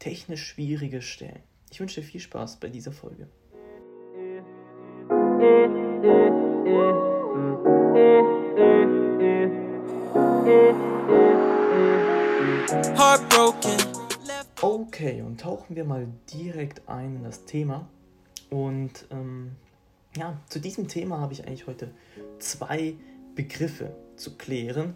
technisch schwierige Stellen. Ich wünsche dir viel Spaß bei dieser Folge. Okay, und tauchen wir mal direkt ein in das Thema. Und ähm, ja, zu diesem Thema habe ich eigentlich heute zwei Begriffe zu klären,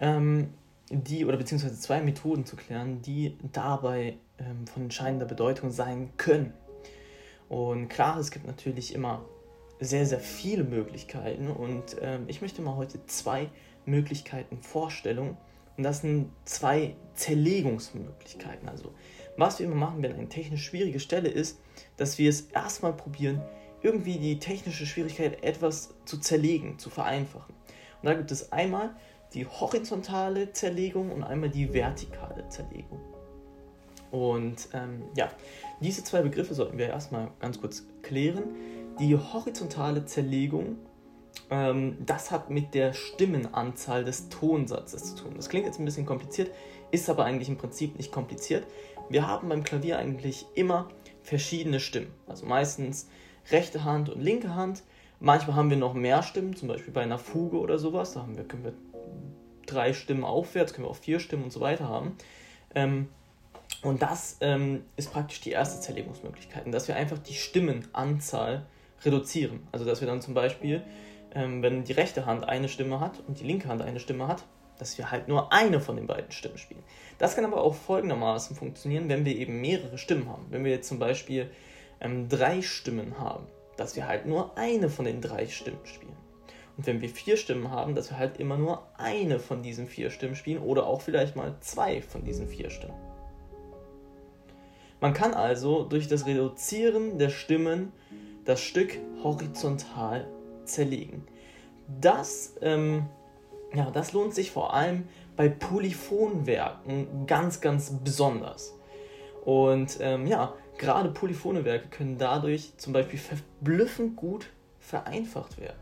ähm, die, oder beziehungsweise zwei Methoden zu klären, die dabei ähm, von entscheidender Bedeutung sein können. Und klar, es gibt natürlich immer sehr, sehr viele Möglichkeiten und ähm, ich möchte mal heute zwei Möglichkeiten vorstellen. Und das sind zwei Zerlegungsmöglichkeiten. Also, was wir immer machen, wenn eine technisch schwierige Stelle ist, dass wir es erstmal probieren, irgendwie die technische Schwierigkeit etwas zu zerlegen, zu vereinfachen. Und da gibt es einmal die horizontale Zerlegung und einmal die vertikale Zerlegung. Und ähm, ja, diese zwei Begriffe sollten wir erstmal ganz kurz klären. Die horizontale Zerlegung, ähm, das hat mit der Stimmenanzahl des Tonsatzes zu tun. Das klingt jetzt ein bisschen kompliziert, ist aber eigentlich im Prinzip nicht kompliziert. Wir haben beim Klavier eigentlich immer verschiedene Stimmen. Also meistens rechte Hand und linke Hand. Manchmal haben wir noch mehr Stimmen, zum Beispiel bei einer Fuge oder sowas. Da haben wir, können wir drei Stimmen aufwärts, können wir auch vier Stimmen und so weiter haben. Ähm, und das ähm, ist praktisch die erste Zerlegungsmöglichkeit, dass wir einfach die Stimmenanzahl reduzieren. Also dass wir dann zum Beispiel, ähm, wenn die rechte Hand eine Stimme hat und die linke Hand eine Stimme hat, dass wir halt nur eine von den beiden Stimmen spielen. Das kann aber auch folgendermaßen funktionieren, wenn wir eben mehrere Stimmen haben. Wenn wir jetzt zum Beispiel ähm, drei Stimmen haben, dass wir halt nur eine von den drei Stimmen spielen. Und wenn wir vier Stimmen haben, dass wir halt immer nur eine von diesen vier Stimmen spielen oder auch vielleicht mal zwei von diesen vier Stimmen. Man kann also durch das Reduzieren der Stimmen das Stück horizontal zerlegen. Das, ähm, ja, das lohnt sich vor allem bei Polyphonwerken ganz, ganz besonders. Und ähm, ja, gerade polyphone Werke können dadurch zum Beispiel verblüffend gut vereinfacht werden.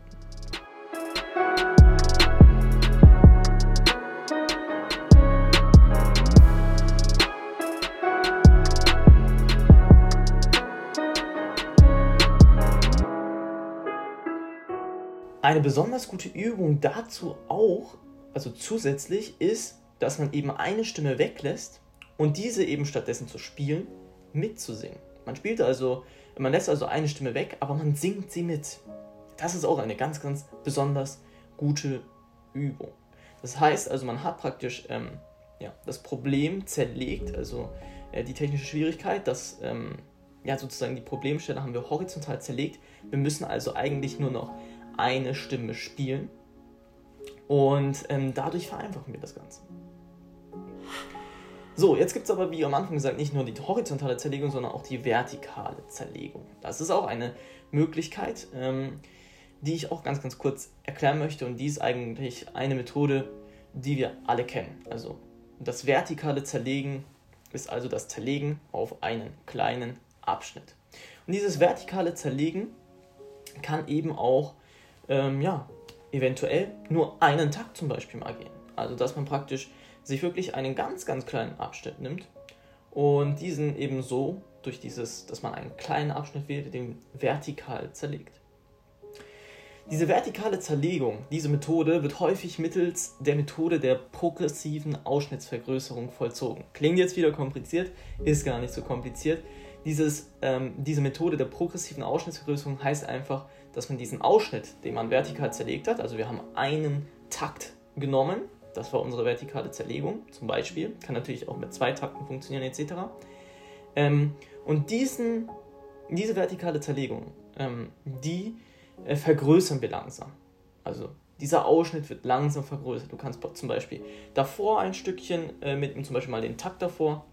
Eine besonders gute Übung dazu auch, also zusätzlich, ist, dass man eben eine Stimme weglässt und diese eben stattdessen zu spielen, mitzusingen. Man spielt also, man lässt also eine Stimme weg, aber man singt sie mit. Das ist auch eine ganz, ganz besonders gute Übung. Das heißt also, man hat praktisch ähm, ja, das Problem zerlegt, also äh, die technische Schwierigkeit, dass ähm, ja, sozusagen die Problemstelle haben wir horizontal zerlegt. Wir müssen also eigentlich nur noch eine Stimme spielen und ähm, dadurch vereinfachen wir das Ganze. So, jetzt gibt es aber, wie am Anfang gesagt, nicht nur die horizontale Zerlegung, sondern auch die vertikale Zerlegung. Das ist auch eine Möglichkeit, ähm, die ich auch ganz, ganz kurz erklären möchte. Und die ist eigentlich eine Methode, die wir alle kennen. Also das vertikale Zerlegen ist also das Zerlegen auf einen kleinen Abschnitt. Und dieses vertikale Zerlegen kann eben auch, ähm, ja, eventuell nur einen Takt zum Beispiel mal gehen. Also dass man praktisch sich wirklich einen ganz, ganz kleinen Abschnitt nimmt und diesen eben so durch dieses, dass man einen kleinen Abschnitt wählt, den vertikal zerlegt. Diese vertikale Zerlegung, diese Methode wird häufig mittels der Methode der progressiven Ausschnittsvergrößerung vollzogen. Klingt jetzt wieder kompliziert, ist gar nicht so kompliziert. Dieses, ähm, diese Methode der progressiven Ausschnittsvergrößerung heißt einfach, dass man diesen Ausschnitt, den man vertikal zerlegt hat, also wir haben einen Takt genommen, das war unsere vertikale Zerlegung zum Beispiel, kann natürlich auch mit zwei Takten funktionieren etc. Ähm, und diesen, diese vertikale Zerlegung, ähm, die äh, vergrößern wir langsam. Also dieser Ausschnitt wird langsam vergrößert. Du kannst zum Beispiel davor ein Stückchen äh, mitnehmen, zum Beispiel mal den Takt davor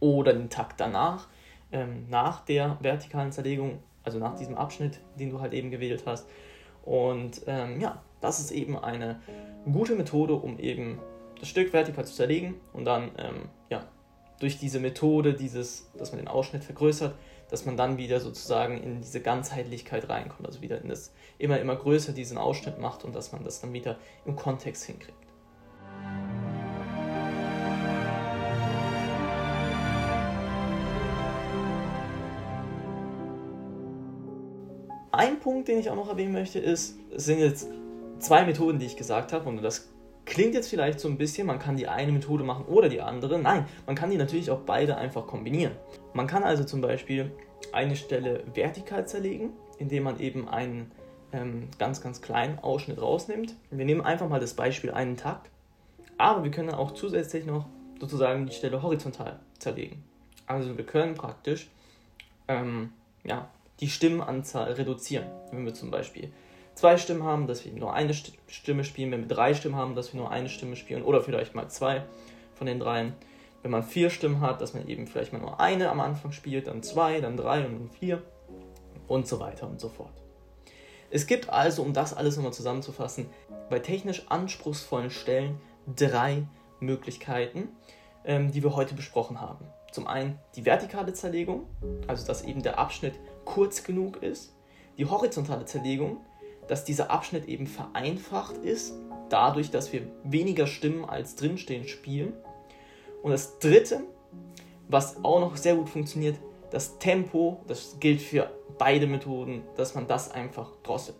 oder den Takt danach. Ähm, nach der vertikalen Zerlegung, also nach diesem Abschnitt, den du halt eben gewählt hast. Und ähm, ja, das ist eben eine gute Methode, um eben das Stück vertikal zu zerlegen und dann ähm, ja, durch diese Methode, dieses, dass man den Ausschnitt vergrößert, dass man dann wieder sozusagen in diese Ganzheitlichkeit reinkommt, also wieder in das immer, immer größer diesen Ausschnitt macht und dass man das dann wieder im Kontext hinkriegt. Ein Punkt, den ich auch noch erwähnen möchte, ist, es sind jetzt zwei Methoden, die ich gesagt habe, und das klingt jetzt vielleicht so ein bisschen, man kann die eine Methode machen oder die andere. Nein, man kann die natürlich auch beide einfach kombinieren. Man kann also zum Beispiel eine Stelle vertikal zerlegen, indem man eben einen ähm, ganz, ganz kleinen Ausschnitt rausnimmt. Wir nehmen einfach mal das Beispiel einen Takt, aber wir können auch zusätzlich noch sozusagen die Stelle horizontal zerlegen. Also wir können praktisch ähm, ja, die Stimmenanzahl reduzieren. Wenn wir zum Beispiel zwei Stimmen haben, dass wir nur eine Stimme spielen, wenn wir drei Stimmen haben, dass wir nur eine Stimme spielen oder vielleicht mal zwei von den dreien. Wenn man vier Stimmen hat, dass man eben vielleicht mal nur eine am Anfang spielt, dann zwei, dann drei und dann vier und so weiter und so fort. Es gibt also, um das alles nochmal zusammenzufassen, bei technisch anspruchsvollen Stellen drei Möglichkeiten, die wir heute besprochen haben. Zum einen die vertikale Zerlegung, also dass eben der Abschnitt kurz genug ist. Die horizontale Zerlegung, dass dieser Abschnitt eben vereinfacht ist, dadurch, dass wir weniger Stimmen als drinstehen spielen. Und das dritte, was auch noch sehr gut funktioniert, das Tempo, das gilt für beide Methoden, dass man das einfach drosselt.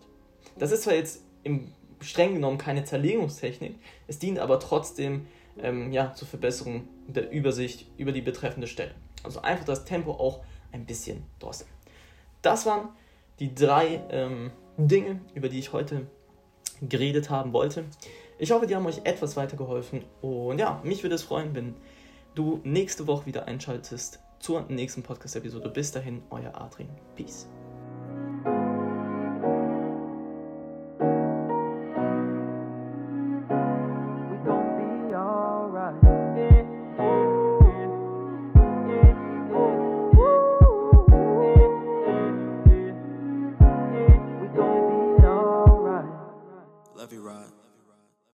Das ist zwar jetzt im streng genommen keine Zerlegungstechnik, es dient aber trotzdem ähm, ja, zur Verbesserung der Übersicht über die betreffende Stelle. Also einfach das Tempo auch ein bisschen drosseln. Das waren die drei ähm, Dinge, über die ich heute geredet haben wollte. Ich hoffe, die haben euch etwas weitergeholfen. Und ja, mich würde es freuen, wenn du nächste Woche wieder einschaltest zur nächsten Podcast-Episode. Bis dahin, euer Adrian. Peace.